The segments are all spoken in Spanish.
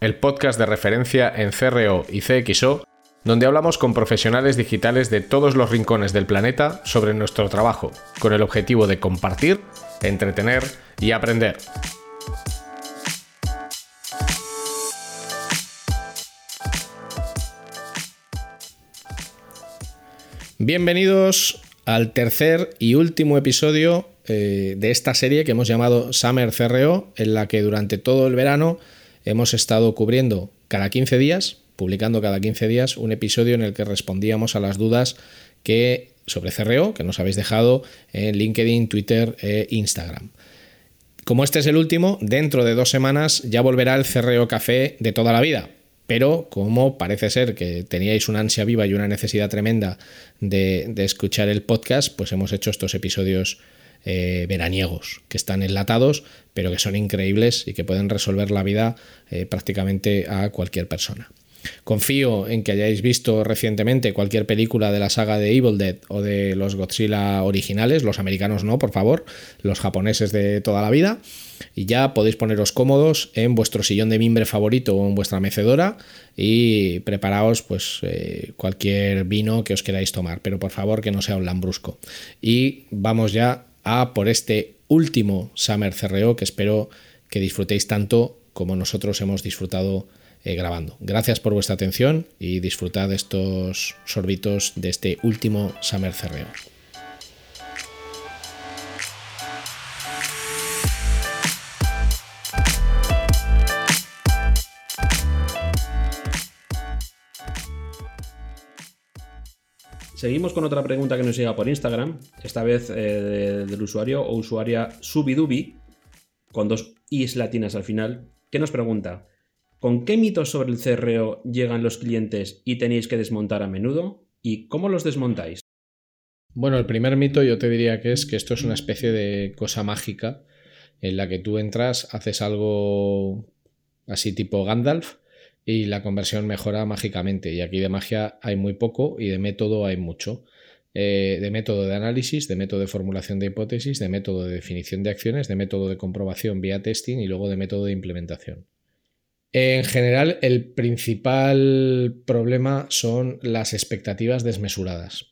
el podcast de referencia en CRO y CXO, donde hablamos con profesionales digitales de todos los rincones del planeta sobre nuestro trabajo, con el objetivo de compartir, entretener y aprender. Bienvenidos al tercer y último episodio eh, de esta serie que hemos llamado Summer CRO, en la que durante todo el verano hemos estado cubriendo cada 15 días, publicando cada 15 días un episodio en el que respondíamos a las dudas que sobre CRO que nos habéis dejado en LinkedIn, Twitter e Instagram. Como este es el último, dentro de dos semanas ya volverá el CRO Café de toda la vida. Pero como parece ser que teníais una ansia viva y una necesidad tremenda de, de escuchar el podcast, pues hemos hecho estos episodios eh, veraniegos, que están enlatados, pero que son increíbles y que pueden resolver la vida eh, prácticamente a cualquier persona. Confío en que hayáis visto recientemente cualquier película de la saga de Evil Dead o de los Godzilla originales, los americanos no, por favor, los japoneses de toda la vida, y ya podéis poneros cómodos en vuestro sillón de mimbre favorito o en vuestra mecedora y preparaos pues eh, cualquier vino que os queráis tomar, pero por favor que no sea un lambrusco. Y vamos ya a por este último Summer CRO que espero que disfrutéis tanto como nosotros hemos disfrutado eh, grabando. Gracias por vuestra atención y disfrutad estos sorbitos de este último Summer CRO. Seguimos con otra pregunta que nos llega por Instagram, esta vez eh, del usuario o usuaria Subidubi, con dos i's latinas al final, que nos pregunta, ¿con qué mitos sobre el CRO llegan los clientes y tenéis que desmontar a menudo? ¿Y cómo los desmontáis? Bueno, el primer mito yo te diría que es que esto es una especie de cosa mágica en la que tú entras, haces algo así tipo Gandalf y la conversión mejora mágicamente. Y aquí de magia hay muy poco y de método hay mucho. Eh, de método de análisis, de método de formulación de hipótesis, de método de definición de acciones, de método de comprobación vía testing y luego de método de implementación. En general, el principal problema son las expectativas desmesuradas.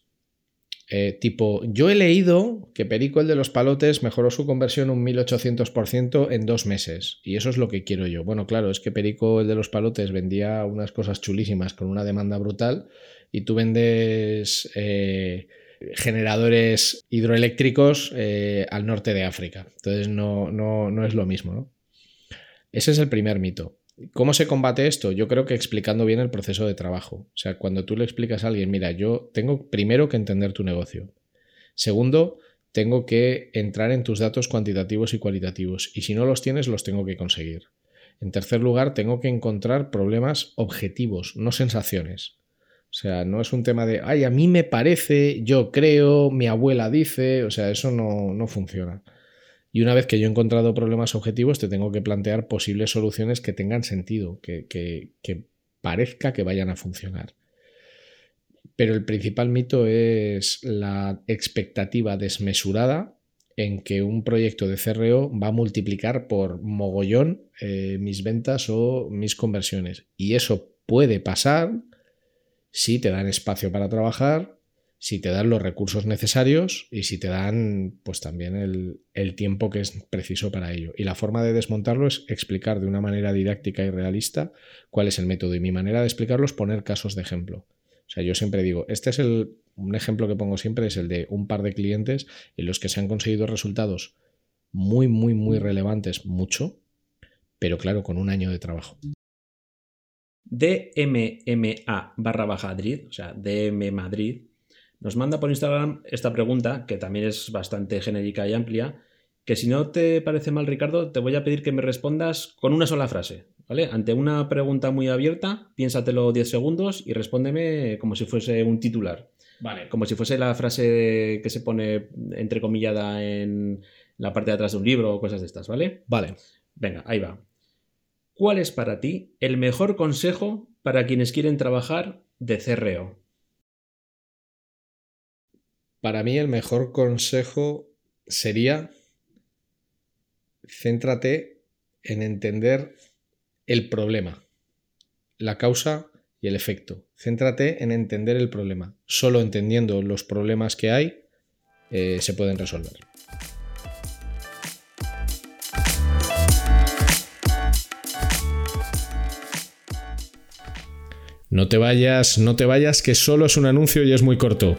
Eh, tipo, yo he leído que Perico el de los palotes mejoró su conversión un 1800% en dos meses. Y eso es lo que quiero yo. Bueno, claro, es que Perico el de los palotes vendía unas cosas chulísimas con una demanda brutal y tú vendes eh, generadores hidroeléctricos eh, al norte de África. Entonces no, no, no es lo mismo. Ese es el primer mito. ¿Cómo se combate esto? Yo creo que explicando bien el proceso de trabajo. O sea, cuando tú le explicas a alguien, mira, yo tengo primero que entender tu negocio. Segundo, tengo que entrar en tus datos cuantitativos y cualitativos. Y si no los tienes, los tengo que conseguir. En tercer lugar, tengo que encontrar problemas objetivos, no sensaciones. O sea, no es un tema de, ay, a mí me parece, yo creo, mi abuela dice, o sea, eso no, no funciona. Y una vez que yo he encontrado problemas objetivos, te tengo que plantear posibles soluciones que tengan sentido, que, parezca que vayan a funcionar. Pero el principal mito es la expectativa desmesurada en que un proyecto de CRO va a multiplicar por mogollón eh, mis ventas o mis conversiones. Y eso puede pasar si te dan espacio para trabajar, si te dan los recursos necesarios y si te dan pues también el, tiempo que es preciso para ello. Y la forma de desmontarlo es explicar de una manera didáctica y realista cuál es el método. Y mi manera de explicarlo es poner casos de ejemplo. O sea, yo siempre digo, este es el, un ejemplo que pongo siempre, es el de un par de clientes en los que se han conseguido resultados muy, muy, muy relevantes, mucho, pero claro, con un año de trabajo. DMMA barra baja Madrid, o sea, DM Madrid, nos manda por Instagram esta pregunta, que también es bastante genérica y amplia, que si no te parece mal, Ricardo, te voy a pedir que me respondas con una sola frase. ¿vale? Ante una pregunta muy abierta, piénsatelo 10 segundos y respóndeme como si fuese un titular. Vale. Como si fuese la frase que se pone entrecomillada en la parte de atrás de un libro o cosas de estas, ¿vale? Vale. Venga, ahí va. ¿Cuál es para ti el mejor consejo para quienes quieren trabajar de CRO? Para mí el mejor consejo sería céntrate en entender el problema, la causa y el efecto. Céntrate en entender el problema. Solo entendiendo los problemas que hay eh, se pueden resolver. No te vayas, no te vayas, que solo es un anuncio y es muy corto.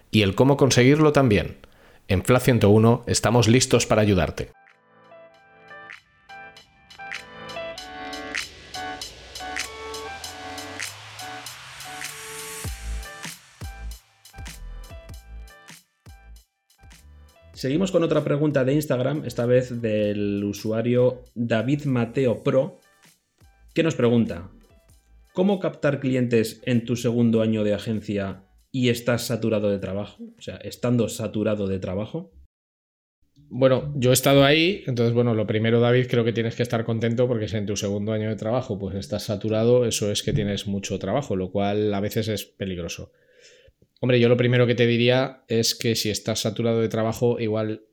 y el cómo conseguirlo también. En FLA 101 estamos listos para ayudarte. Seguimos con otra pregunta de Instagram, esta vez del usuario David Mateo Pro, que nos pregunta, ¿cómo captar clientes en tu segundo año de agencia y estás saturado de trabajo? O sea, estando saturado de trabajo. Bueno, yo he estado ahí, entonces, bueno, lo primero, David, creo que tienes que estar contento porque si en tu segundo año de trabajo pues estás saturado, eso es que tienes mucho trabajo, lo cual a veces es peligroso. Hombre, yo lo primero que te diría es que si estás saturado de trabajo, igual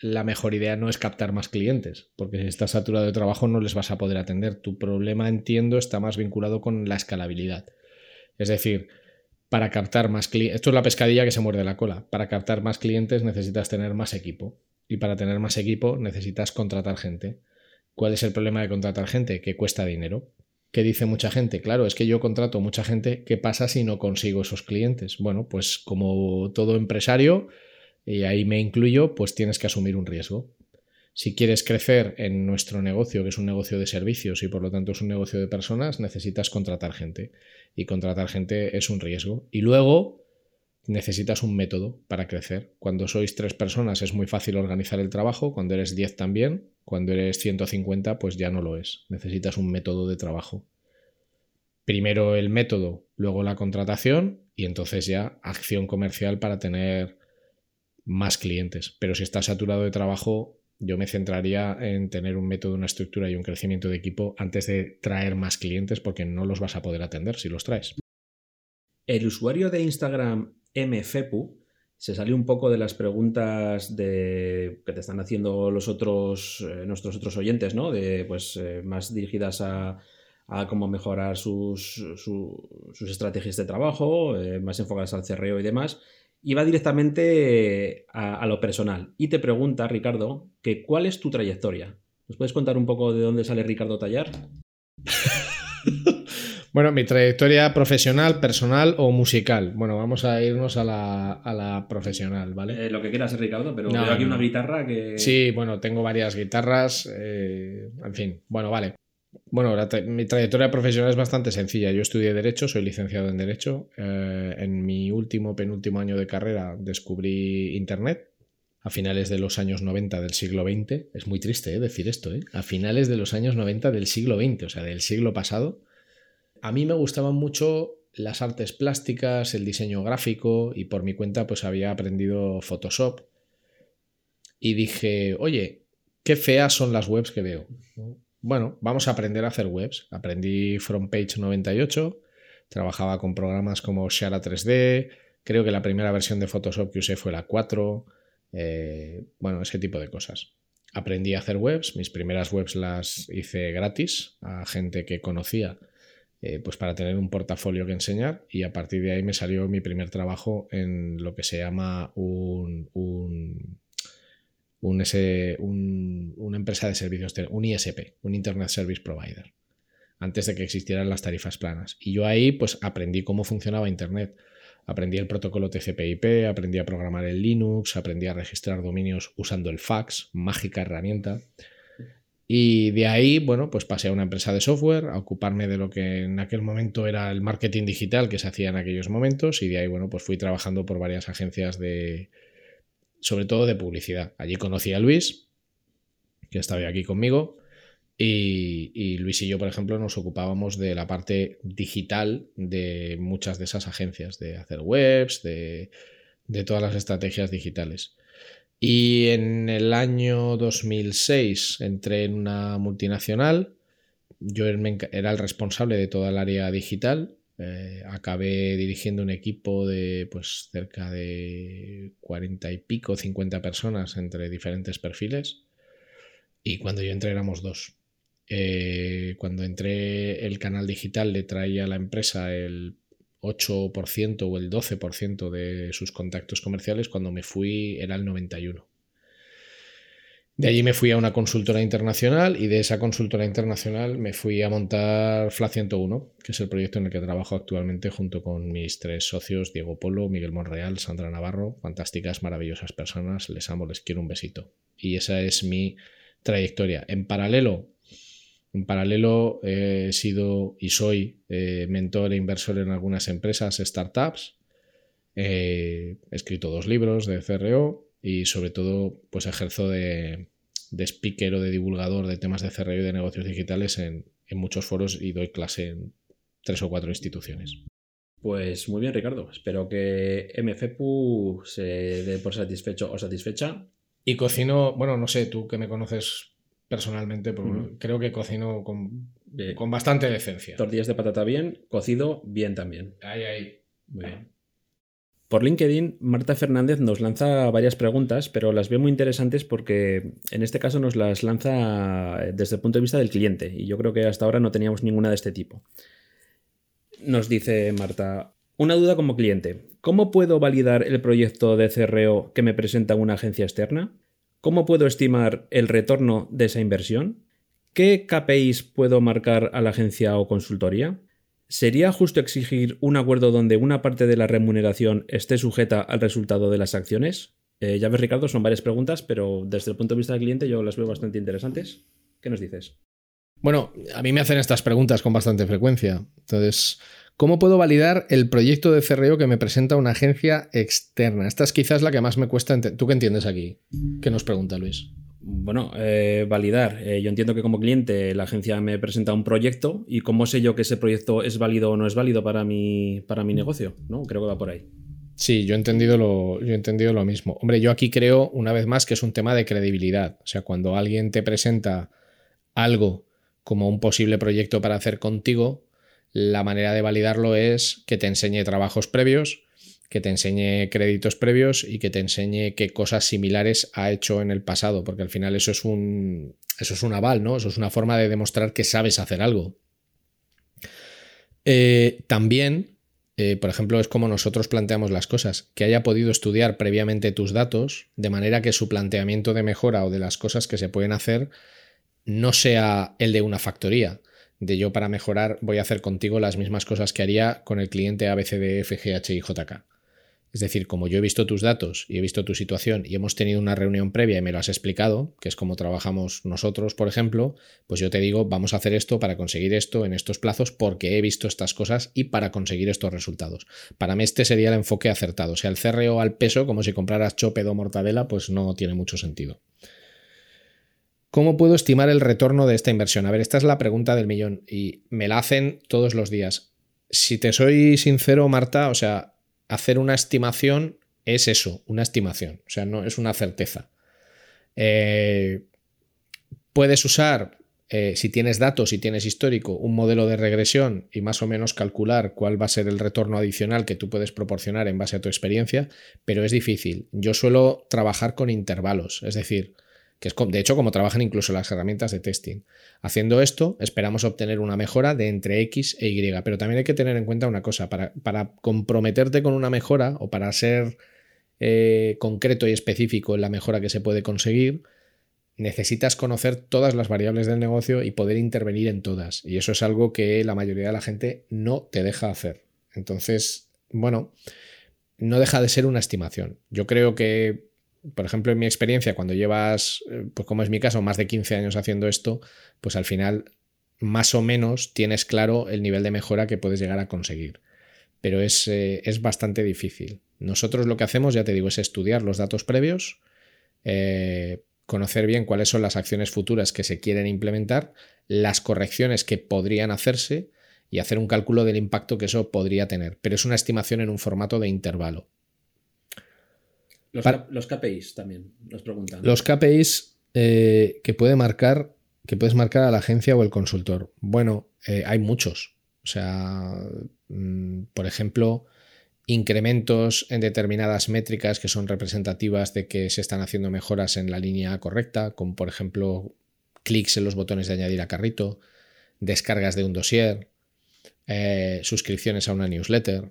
la mejor idea no es captar más clientes, porque si estás saturado de trabajo no les vas a poder atender. Tu problema, entiendo, está más vinculado con la escalabilidad. Es decir, para captar más clientes, esto es la pescadilla que se muerde la cola, para captar más clientes necesitas tener más equipo y para tener más equipo necesitas contratar gente. ¿Cuál es el problema de contratar gente? Que cuesta dinero. ¿Qué dice mucha gente? Claro, es que yo contrato mucha gente, ¿qué pasa si no consigo esos clientes? Bueno, pues como todo empresario, y ahí me incluyo, pues tienes que asumir un riesgo. Si quieres crecer en nuestro negocio, que es un negocio de servicios y por lo tanto es un negocio de personas, necesitas contratar gente. Y contratar gente es un riesgo. Y luego necesitas un método para crecer. Cuando sois tres personas es muy fácil organizar el trabajo, cuando eres diez también, cuando eres 150 pues ya no lo es. Necesitas un método de trabajo. Primero el método, luego la contratación y entonces ya acción comercial para tener más clientes. Pero si estás saturado de trabajo, yo me centraría en tener un método, una estructura y un crecimiento de equipo antes de traer más clientes porque no los vas a poder atender si los traes. El usuario de Instagram MFEPU se salió un poco de las preguntas de, que te están haciendo los otros, eh, nuestros otros oyentes, ¿no? De, pues, eh, más dirigidas a, cómo mejorar sus, sus, estrategias de trabajo, eh, más enfocadas al cerreo y demás. Y va directamente a, a, lo personal. Y te pregunta, Ricardo, que cuál es tu trayectoria. ¿Nos puedes contar un poco de dónde sale Ricardo Tallar? Bueno, mi trayectoria profesional, personal o musical. Bueno, vamos a irnos a la, profesional, ¿vale? Eh, lo que quieras, Ricardo, pero veo aquí una guitarra que. Sí, bueno, tengo varias guitarras. Eh, en fin, bueno, vale. Bueno, mi trayectoria profesional es bastante sencilla. Yo estudié Derecho, soy licenciado en Derecho. Eh, en mi último, penúltimo año de carrera descubrí Internet a finales de los años 90 del siglo XX. Es muy triste decir esto, ¿eh? A finales de los años 90 del siglo XX, o sea, del siglo pasado. A mí me gustaban mucho las artes plásticas, el diseño gráfico y por mi cuenta pues había aprendido Photoshop. Y dije, oye, qué feas son las webs que veo. Bueno, vamos a aprender a hacer webs. Aprendí FrontPage 98, trabajaba con programas como Shara 3D, creo que la primera versión de Photoshop que usé fue la 4, eh, bueno, ese tipo de cosas. Aprendí a hacer webs, mis primeras webs las hice gratis a gente que conocía eh, pues para tener un portafolio que enseñar. Y a partir de ahí me salió mi primer trabajo en lo que se llama un, un, un, una empresa de servicios, un ISP, un Internet Service Provider, antes de que existieran las tarifas planas. Y yo ahí pues aprendí cómo funcionaba Internet. Aprendí el protocolo TCP/IP, aprendí a programar en Linux, aprendí a registrar dominios usando el fax, mágica herramienta. Y de ahí, bueno, pues pasé a una empresa de software, a ocuparme de lo que en aquel momento era el marketing digital que se hacía en aquellos momentos. Y de ahí, bueno, pues fui trabajando por varias agencias de, sobre todo de publicidad. Allí conocí a Luis, que estaba aquí conmigo. Y, Luis y yo, por ejemplo, nos ocupábamos de la parte digital de muchas de esas agencias, de hacer webs, de, de todas las estrategias digitales. Y en el año 2006 entré en una multinacional. Yo era el responsable de toda el área digital. Eh, acabé dirigiendo un equipo de pues cerca de 40 y pico, 50 personas entre diferentes perfiles. Y cuando yo entré éramos dos. Eh, cuando entré el canal digital le traía a la empresa el 8% o el 12% de sus contactos comerciales, cuando me fui era el 91%. De allí me fui a una consultora internacional y de esa consultora internacional me fui a montar FLA 101, que es el proyecto en el que trabajo actualmente junto con mis tres socios, Diego Polo, Miguel Monreal, Sandra Navarro, fantásticas, maravillosas personas, les amo, les quiero un besito. Y esa es mi trayectoria. En paralelo, en paralelo he sido y soy eh, mentor e inversor en algunas empresas, startups. he escrito dos libros de CRO y sobre todo pues ejerzo de, de speaker o de divulgador de temas de CRO y de negocios digitales en, muchos foros y doy clase en tres o cuatro instituciones. Pues muy bien, Ricardo. Espero que MFPU se dé por satisfecho o satisfecha. Y cocino, bueno, no sé, tú que me conoces personalmente, creo que cocino con, con bastante decencia. Tortillas de patata bien, cocido bien también. Ahí, ahí. Muy bien. Por LinkedIn, Marta Fernández nos lanza varias preguntas, pero las veo muy interesantes porque en este caso nos las lanza desde el punto de vista del cliente y yo creo que hasta ahora no teníamos ninguna de este tipo. Nos dice Marta, una duda como cliente, ¿cómo puedo validar el proyecto de CRO que me presenta una agencia externa? ¿Cómo puedo estimar el retorno de esa inversión? ¿Qué KPIs puedo marcar a la agencia o consultoría? ¿Sería justo exigir un acuerdo donde una parte de la remuneración esté sujeta al resultado de las acciones? Eh, ya ves, Ricardo, son varias preguntas, pero desde el punto de vista del cliente yo las veo bastante interesantes. ¿Qué nos dices? Bueno, a mí me hacen estas preguntas con bastante frecuencia. Entonces, ¿Cómo puedo validar el proyecto de CRO que me presenta una agencia externa? Esta es quizás la que más me cuesta. ¿Tú qué entiendes aquí? ¿Qué nos pregunta Luis? Bueno, eh, validar. Eh, yo entiendo que como cliente la agencia me presenta un proyecto y cómo sé yo que ese proyecto es válido o no es válido para mi, para mi negocio, ¿no? Creo que va por ahí. Sí, yo he, entendido lo, yo he entendido lo mismo. Hombre, yo aquí creo, una vez más, que es un tema de credibilidad. O sea, cuando alguien te presenta algo como un posible proyecto para hacer contigo, la manera de validarlo es que te enseñe trabajos previos, que te enseñe créditos previos y que te enseñe qué cosas similares ha hecho en el pasado, porque al final eso es un, eso es un aval, ¿no? Eso es una forma de demostrar que sabes hacer algo. Eh, también, eh, por ejemplo, es como nosotros planteamos las cosas, que haya podido estudiar previamente tus datos, de manera que su planteamiento de mejora o de las cosas que se pueden hacer no sea el de una factoría, de yo para mejorar voy a hacer contigo las mismas cosas que haría con el cliente ABCD, FGH y JK. Es decir, como yo he visto tus datos y he visto tu situación y hemos tenido una reunión previa y me lo has explicado, que es como trabajamos nosotros, por ejemplo, pues yo te digo, vamos a hacer esto para conseguir esto en estos plazos porque he visto estas cosas y para conseguir estos resultados. Para mí este sería el enfoque acertado. O sea, el CRO al peso, como si compraras chopedo mortadela, pues no tiene mucho sentido. ¿Cómo puedo estimar el retorno de esta inversión? A ver, esta es la pregunta del millón y me la hacen todos los días. Si te soy sincero, Marta, o sea, hacer una estimación es eso, una estimación, o sea, no es una certeza. Eh, puedes usar, eh, si tienes datos, si tienes histórico, un modelo de regresión y más o menos calcular cuál va a ser el retorno adicional que tú puedes proporcionar en base a tu experiencia, pero es difícil. Yo suelo trabajar con intervalos, es decir, que es de hecho como trabajan incluso las herramientas de testing. Haciendo esto, esperamos obtener una mejora de entre X e Y, pero también hay que tener en cuenta una cosa, para, comprometerte con una mejora o para ser eh, concreto y específico en la mejora que se puede conseguir, necesitas conocer todas las variables del negocio y poder intervenir en todas. Y eso es algo que la mayoría de la gente no te deja hacer. Entonces, bueno, no deja de ser una estimación. Yo creo que por ejemplo, en mi experiencia, cuando llevas, eh, pues como es mi caso, más de 15 años haciendo esto, pues al final más o menos tienes claro el nivel de mejora que puedes llegar a conseguir. Pero es, eh, es bastante difícil. Nosotros lo que hacemos, ya te digo, es estudiar los datos previos, eh, conocer bien cuáles son las acciones futuras que se quieren implementar, las correcciones que podrían hacerse y hacer un cálculo del impacto que eso podría tener. Pero es una estimación en un formato de intervalo. Los, KPIs también nos preguntan. Los KPIs eh, que puede marcar, que puedes marcar a la agencia o el consultor. Bueno, eh, hay muchos. O sea, mm, por ejemplo, incrementos en determinadas métricas que son representativas de que se están haciendo mejoras en la línea correcta, como por ejemplo clics en los botones de añadir a carrito, descargas de un dossier, eh, suscripciones a una newsletter,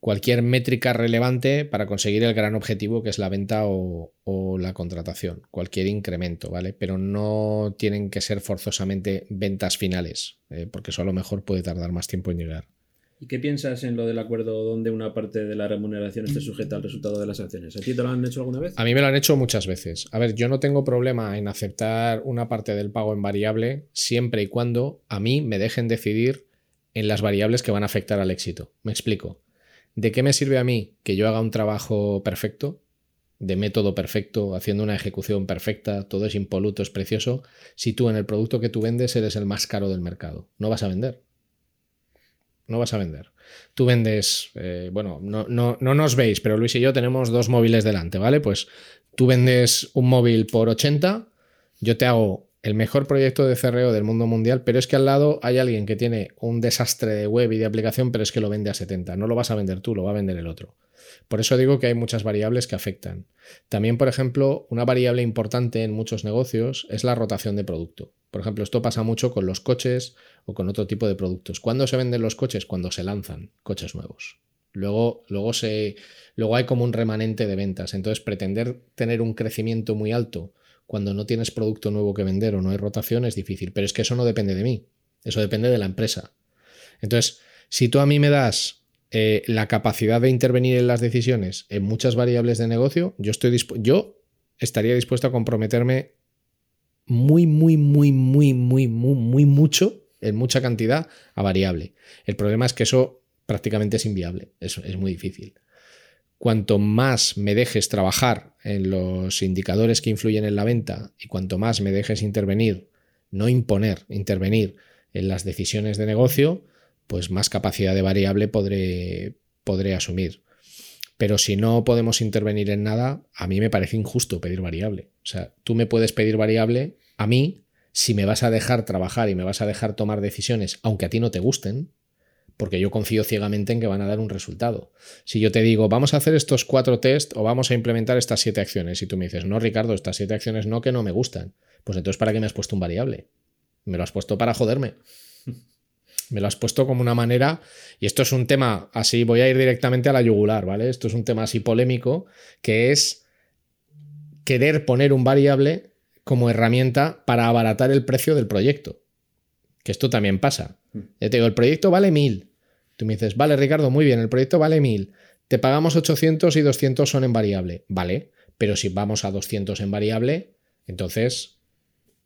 cualquier métrica relevante para conseguir el gran objetivo que es la venta o, la contratación, cualquier incremento, ¿vale? Pero no tienen que ser forzosamente ventas finales, eh, porque eso a lo mejor puede tardar más tiempo en llegar. ¿Y qué piensas en lo del acuerdo donde una parte de la remuneración esté sujeta al resultado de las acciones? ¿A ti te lo han hecho alguna vez? A mí me lo han hecho muchas veces. A ver, yo no tengo problema en aceptar una parte del pago en variable siempre y cuando a mí me dejen decidir en las variables que van a afectar al éxito. Me explico. ¿De qué me sirve a mí que yo haga un trabajo perfecto, de método perfecto, haciendo una ejecución perfecta, todo es impoluto, es precioso, si tú en el producto que tú vendes eres el más caro del mercado? No vas a vender. No vas a vender. Tú vendes, eh, bueno, no, no, no nos veis, pero Luis y yo tenemos dos móviles delante, ¿vale? Pues tú vendes un móvil por 80, yo te hago el mejor proyecto de CRO del mundo mundial, pero es que al lado hay alguien que tiene un desastre de web y de aplicación, pero es que lo vende a 70. No lo vas a vender tú, lo va a vender el otro. Por eso digo que hay muchas variables que afectan. También, por ejemplo, una variable importante en muchos negocios es la rotación de producto. Por ejemplo, esto pasa mucho con los coches o con otro tipo de productos. ¿Cuándo se venden los coches? Cuando se lanzan coches nuevos. Luego, luego, se, luego hay como un remanente de ventas. Entonces, pretender tener un crecimiento muy alto cuando no tienes producto nuevo que vender o no hay rotación es difícil, pero es que eso no depende de mí, eso depende de la empresa. Entonces, si tú a mí me das eh, la capacidad de intervenir en las decisiones en muchas variables de negocio, yo, estaría dispuesto a comprometerme muy, muy, muy, muy, muy, muy, muy mucho, en mucha cantidad, a variable. El problema es que eso prácticamente es inviable, eso es muy difícil cuanto más me dejes trabajar en los indicadores que influyen en la venta y cuanto más me dejes intervenir, no imponer, intervenir en las decisiones de negocio, pues más capacidad de variable podré, podré asumir. Pero si no podemos intervenir en nada, a mí me parece injusto pedir variable. O sea, tú me puedes pedir variable a mí si me vas a dejar trabajar y me vas a dejar tomar decisiones, aunque a ti no te gusten, porque yo confío ciegamente en que van a dar un resultado. Si yo te digo, vamos a hacer estos cuatro test o vamos a implementar estas siete acciones, y tú me dices, no, Ricardo, estas siete acciones no, que no me gustan, pues entonces, ¿para qué me has puesto un variable? Me lo has puesto para joderme. Me lo has puesto como una manera, y esto es un tema, así voy a ir directamente a la yugular, ¿vale? Esto es un tema así polémico, que es querer poner un variable como herramienta para abaratar el precio del proyecto. Que esto también pasa. Mm. Ya te digo, el proyecto vale mil, Tú me dices, vale, Ricardo, muy bien, el proyecto vale 1000, te pagamos 800 y 200 son en variable. Vale, pero si vamos a 200 en variable, entonces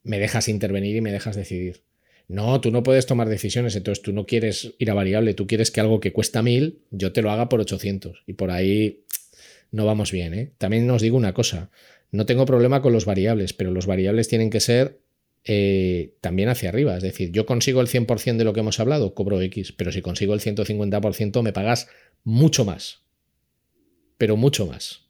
me dejas intervenir y me dejas decidir. No, tú no puedes tomar decisiones, entonces tú no quieres ir a variable, tú quieres que algo que cuesta 1000 yo te lo haga por 800. Y por ahí no vamos bien. ¿eh? También os digo una cosa, no tengo problema con los variables, pero los variables tienen que ser eh, también hacia arriba. Es decir, yo consigo el 100% de lo que hemos hablado, cobro X, pero si consigo el 150% me pagas mucho más. Pero mucho más.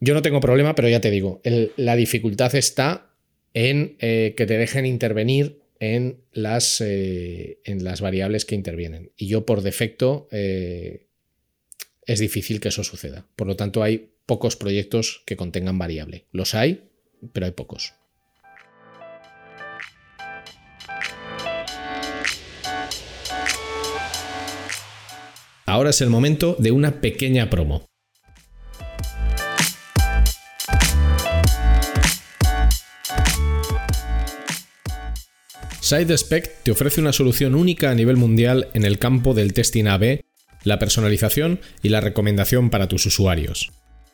Yo no tengo problema, pero ya te digo, la dificultad está en eh, que te dejen intervenir en las, eh, en las variables que intervienen. Y yo por defecto es difícil que eso suceda. Por lo tanto, hay pocos proyectos que contengan variable. Los hay, pero hay pocos. Ahora es el momento de una pequeña promo. SideSpec te ofrece una solución única a nivel mundial en el campo del testing AB, la personalización y la recomendación para tus usuarios.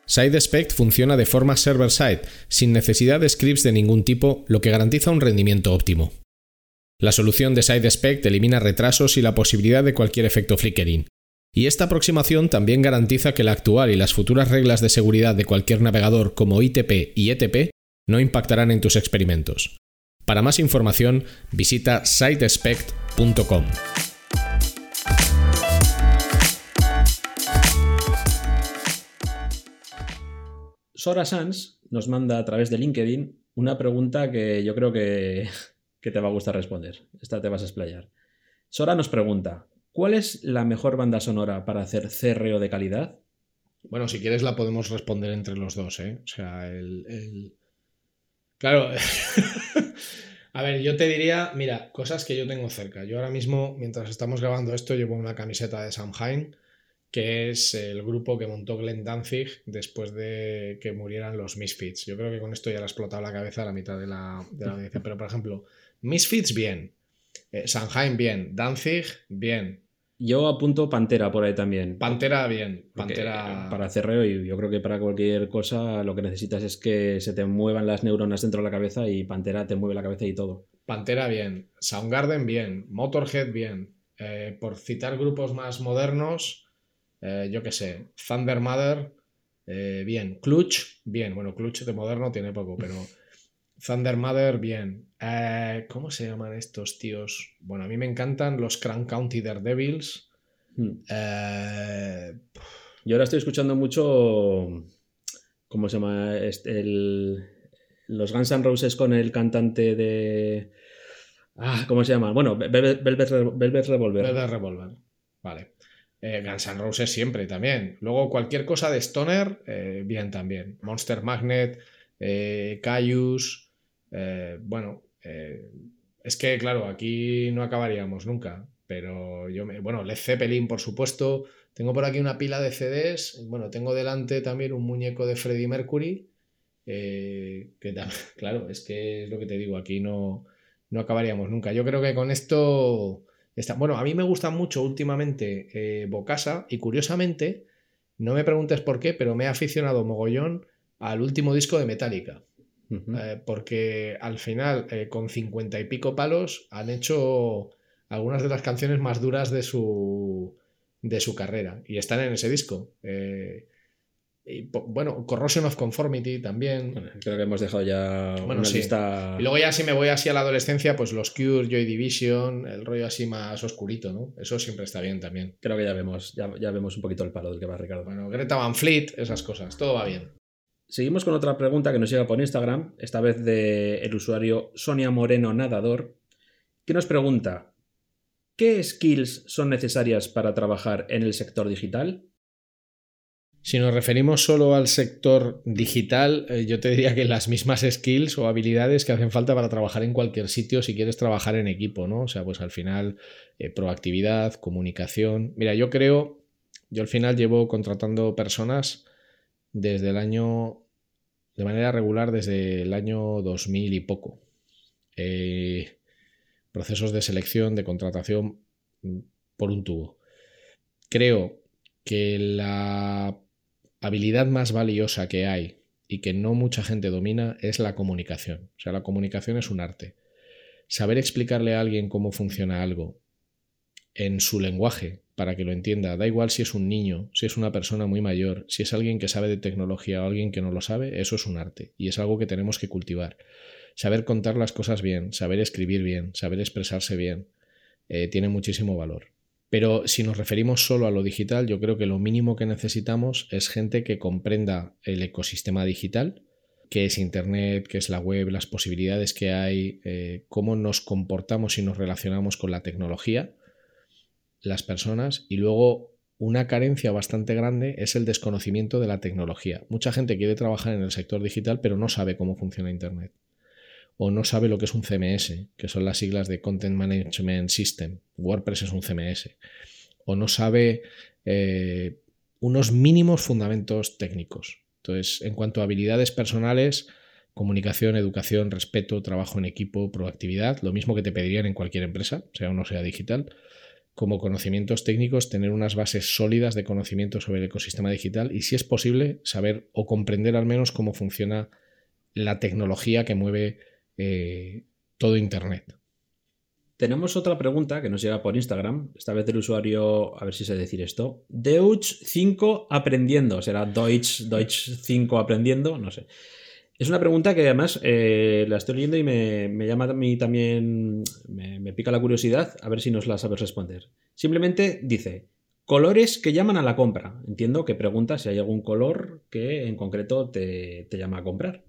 SideSpec funciona de forma server-side, sin necesidad de scripts de ningún tipo, lo que garantiza un rendimiento óptimo. La solución de SideSpec elimina retrasos y la posibilidad de cualquier efecto flickering, y esta aproximación también garantiza que la actual y las futuras reglas de seguridad de cualquier navegador como ITP y ETP no impactarán en tus experimentos. Para más información, visita sitespect.com. Sora Sans nos manda a través de LinkedIn una pregunta que yo creo que, que te va a gustar responder. Esta te vas a explayar. Sora nos pregunta, ¿Cuál es la mejor banda sonora para hacer CRO de calidad? Bueno, si quieres la podemos responder entre los dos, ¿eh? O sea, el... Claro. A ver, yo te diría, mira, cosas que yo tengo cerca. Yo ahora mismo, mientras estamos grabando esto, llevo una camiseta de Samhain, que es el grupo que montó Glenn Danzig después de que murieran los Misfits. Yo creo que con esto ya le ha explotado la cabeza a la mitad de la, de la audiencia. Pero, por ejemplo, Misfits, bien. Eh, bien. Danzig, bien. Yo apunto Pantera por ahí también. Pantera, bien. Pantera. para cerreo y yo creo que para cualquier cosa lo que necesitas es que se te muevan las neuronas dentro de la cabeza y Pantera te mueve la cabeza y todo. Pantera, bien. Soundgarden, bien. Motorhead, bien. Eh, por citar grupos más modernos, eh, yo qué sé. Thunder Mother, eh, bien. Clutch, bien. Bueno, Clutch de moderno tiene poco, pero. Thunder Mother, bien. Eh, ¿Cómo se llaman estos tíos? Bueno, a mí me encantan los Crank County Daredevils. Hmm. Eh, Yo ahora estoy escuchando mucho. ¿Cómo se llama? Este, los Guns N' Roses con el cantante de. Ah, ¿Cómo se llama? Bueno, Velvet, Revolver. Velvet Revolver. Vale. Eh, Guns N' Roses siempre también. Luego cualquier cosa de Stoner, bien también. Monster Magnet, Cayus. bueno, eh, es que, claro, aquí no acabaríamos nunca. Pero yo me. Bueno, Led Zeppelin, por supuesto. Tengo por aquí una pila de CDs. Bueno, tengo delante también un muñeco de Freddie Mercury. Eh, que claro, es que es lo que te digo, aquí no, no acabaríamos nunca. Yo creo que con esto. Está, bueno, a mí me gusta mucho últimamente eh, Bocasa y curiosamente, no me preguntes por qué, pero me he aficionado mogollón al último disco de Metallica. Eh, porque al final, eh, con cincuenta y pico palos, han hecho algunas de las canciones más duras de su, de su carrera y están en ese disco. Eh, y, bueno, Corrosion of Conformity también. creo que hemos dejado ya una lista. Y luego ya si me voy así a la adolescencia, pues los Cure, Joy Division, el rollo así más oscurito, ¿no? Eso siempre está bien también. Creo que ya vemos, ya, ya vemos un poquito el palo del que va Ricardo. Bueno, Greta Van Fleet, esas cosas, todo va bien. Seguimos con otra pregunta que nos llega por Instagram, esta vez del usuario Sonia Moreno Nadador, que nos pregunta, ¿qué skills son necesarias para trabajar en el sector digital? Si nos referimos solo al sector digital, eh, yo te diría que las mismas skills o habilidades que hacen falta para trabajar en cualquier sitio si quieres trabajar en equipo, ¿no? O sea, pues al final, eh, proactividad, comunicación. Mira, yo creo, yo al final llevo contratando personas desde el año, de manera regular desde el año 2000 y poco. Eh, procesos de selección, de contratación mm, por un tubo. Creo que la habilidad más valiosa que hay y que no mucha gente domina es la comunicación. O sea, la comunicación es un arte. Saber explicarle a alguien cómo funciona algo en su lenguaje, para que lo entienda. Da igual si es un niño, si es una persona muy mayor, si es alguien que sabe de tecnología o alguien que no lo sabe, eso es un arte y es algo que tenemos que cultivar. Saber contar las cosas bien, saber escribir bien, saber expresarse bien, eh, tiene muchísimo valor. Pero si nos referimos solo a lo digital, yo creo que lo mínimo que necesitamos es gente que comprenda el ecosistema digital, qué es Internet, qué es la web, las posibilidades que hay, eh, cómo nos comportamos y nos relacionamos con la tecnología las personas y luego una carencia bastante grande es el desconocimiento de la tecnología. Mucha gente quiere trabajar en el sector digital, pero no sabe cómo funciona Internet. O no sabe lo que es un CMS, que son las siglas de Content Management System. WordPress es un CMS. O no sabe eh, unos mínimos fundamentos técnicos. Entonces, en cuanto a habilidades personales, comunicación, educación, respeto, trabajo en equipo, proactividad, lo mismo que te pedirían en cualquier empresa, sea o no sea digital, como conocimientos técnicos, tener unas bases sólidas de conocimiento sobre el ecosistema digital y, si es posible, saber o comprender al menos cómo funciona la tecnología que mueve eh, todo Internet. Tenemos otra pregunta que nos llega por Instagram, esta vez del usuario, a ver si sé decir esto, Deutsch 5 aprendiendo, será Deutsch, Deutsch 5 aprendiendo, no sé. Es una pregunta que además eh, la estoy leyendo y me, llama a mí también, me, pica la curiosidad, a ver si nos la sabes responder. Simplemente dice, colores que llaman a la compra. Entiendo que pregunta si hay algún color que en concreto te, te llama a comprar.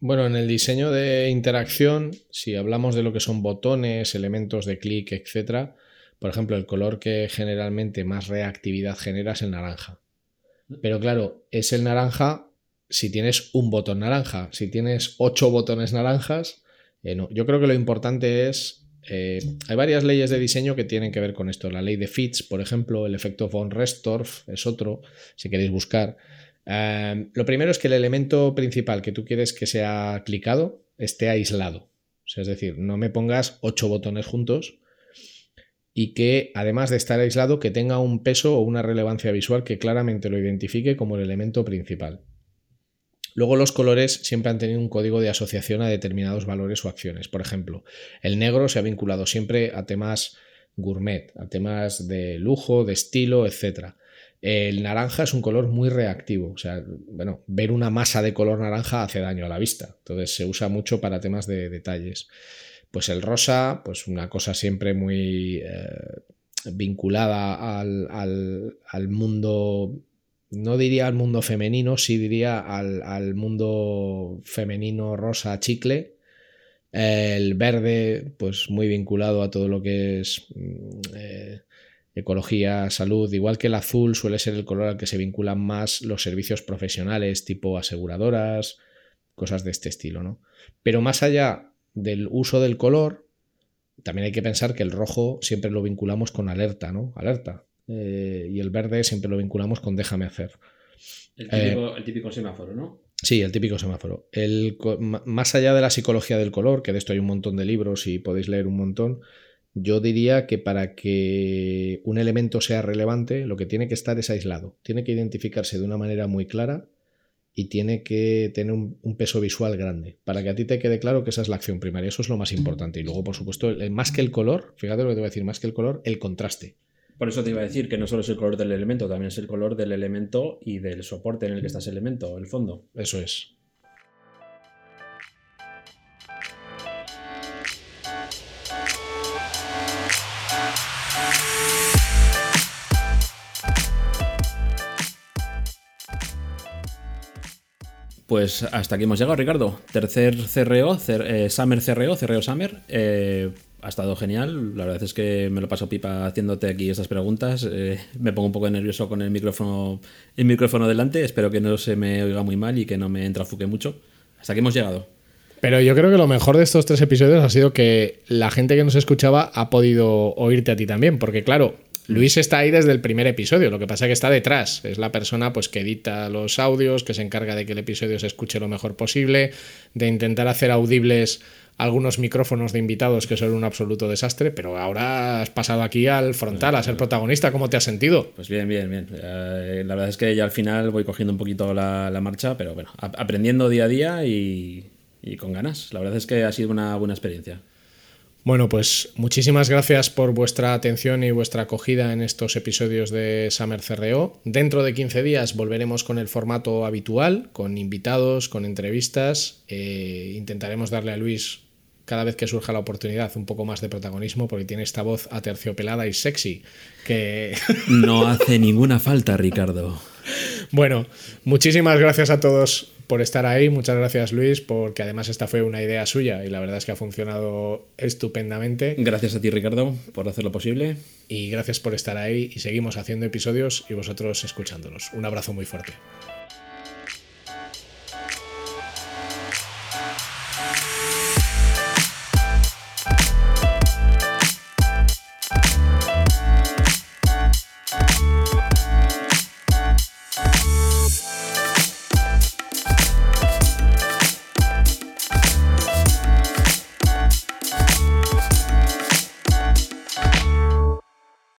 Bueno, en el diseño de interacción, si hablamos de lo que son botones, elementos de clic, etc., por ejemplo, el color que generalmente más reactividad genera es el naranja. Pero claro, es el naranja si tienes un botón naranja, si tienes ocho botones naranjas, eh, no. Yo creo que lo importante es. Eh, hay varias leyes de diseño que tienen que ver con esto. La ley de Fitch, por ejemplo, el efecto von Restorff es otro, si queréis buscar. Eh, lo primero es que el elemento principal que tú quieres que sea clicado esté aislado. O sea, es decir, no me pongas ocho botones juntos y que además de estar aislado, que tenga un peso o una relevancia visual que claramente lo identifique como el elemento principal. Luego los colores siempre han tenido un código de asociación a determinados valores o acciones. Por ejemplo, el negro se ha vinculado siempre a temas gourmet, a temas de lujo, de estilo, etc. El naranja es un color muy reactivo, o sea, bueno, ver una masa de color naranja hace daño a la vista, entonces se usa mucho para temas de detalles. Pues el rosa, pues una cosa siempre muy eh, vinculada al, al, mundo no diría al mundo femenino, sí diría al, mundo femenino rosa chicle. El verde, pues muy vinculado a todo lo que es mm, eh, ecología, salud, igual que el azul suele ser el color al que se vinculan más los servicios profesionales, tipo aseguradoras, cosas de este estilo, ¿no? Pero más allá del uso del color, también hay que pensar que el rojo siempre lo vinculamos con alerta, ¿no? Alerta, eh, y el verde siempre lo vinculamos con déjame hacer. El típico, semáforo, ¿no? Sí, el típico semáforo. El, más allá de la psicología del color, que de esto hay un montón de libros y podéis leer un montón, yo diría que para que un elemento sea relevante, lo que tiene que estar es aislado. Tiene que identificarse de una manera muy clara y tiene que tener un, un, peso visual grande, para que a ti te quede claro que esa es la acción primaria. Eso es lo más importante. Y luego, por supuesto, más que el color, fíjate lo que te voy a decir, más que el color, el contraste. Por eso te iba a decir que no solo es el color del elemento, también es el color del elemento y del soporte en el que está ese elemento, el fondo. Eso es. Pues hasta aquí hemos llegado, Ricardo. Tercer CRO, eh, Summer CRO, CRO Summer. Eh, ha estado genial. La verdad es que me lo paso pipa haciéndote aquí estas preguntas. Eh, me pongo un poco nervioso con el micrófono, el micrófono delante. Espero que no se me oiga muy mal y que no me entrafuque mucho. Hasta aquí hemos llegado. Pero yo creo que lo mejor de estos tres episodios ha sido que la gente que nos escuchaba ha podido oírte a ti también. Porque, claro, Luis está ahí desde el primer episodio, lo que pasa es que está detrás. Es la persona pues, que edita los audios, que se encarga de que el episodio se escuche lo mejor posible, de intentar hacer audibles algunos micrófonos de invitados que son un absoluto desastre, pero ahora has pasado aquí al frontal a ser protagonista. ¿Cómo te has sentido? Pues bien, bien, bien. Eh, la verdad es que ya al final voy cogiendo un poquito la, marcha, pero bueno, aprendiendo día a día y, y con ganas. La verdad es que ha sido una buena experiencia. Bueno, pues muchísimas gracias por vuestra atención y vuestra acogida en estos episodios de Summer CRO. Dentro de 15 días volveremos con el formato habitual, con invitados, con entrevistas. Eh, intentaremos darle a Luis cada vez que surja la oportunidad un poco más de protagonismo porque tiene esta voz aterciopelada y sexy que... No hace ninguna falta, Ricardo. Bueno, muchísimas gracias a todos por estar ahí, muchas gracias Luis, porque además esta fue una idea suya y la verdad es que ha funcionado estupendamente. Gracias a ti Ricardo por hacerlo posible. Y gracias por estar ahí y seguimos haciendo episodios y vosotros escuchándonos. Un abrazo muy fuerte.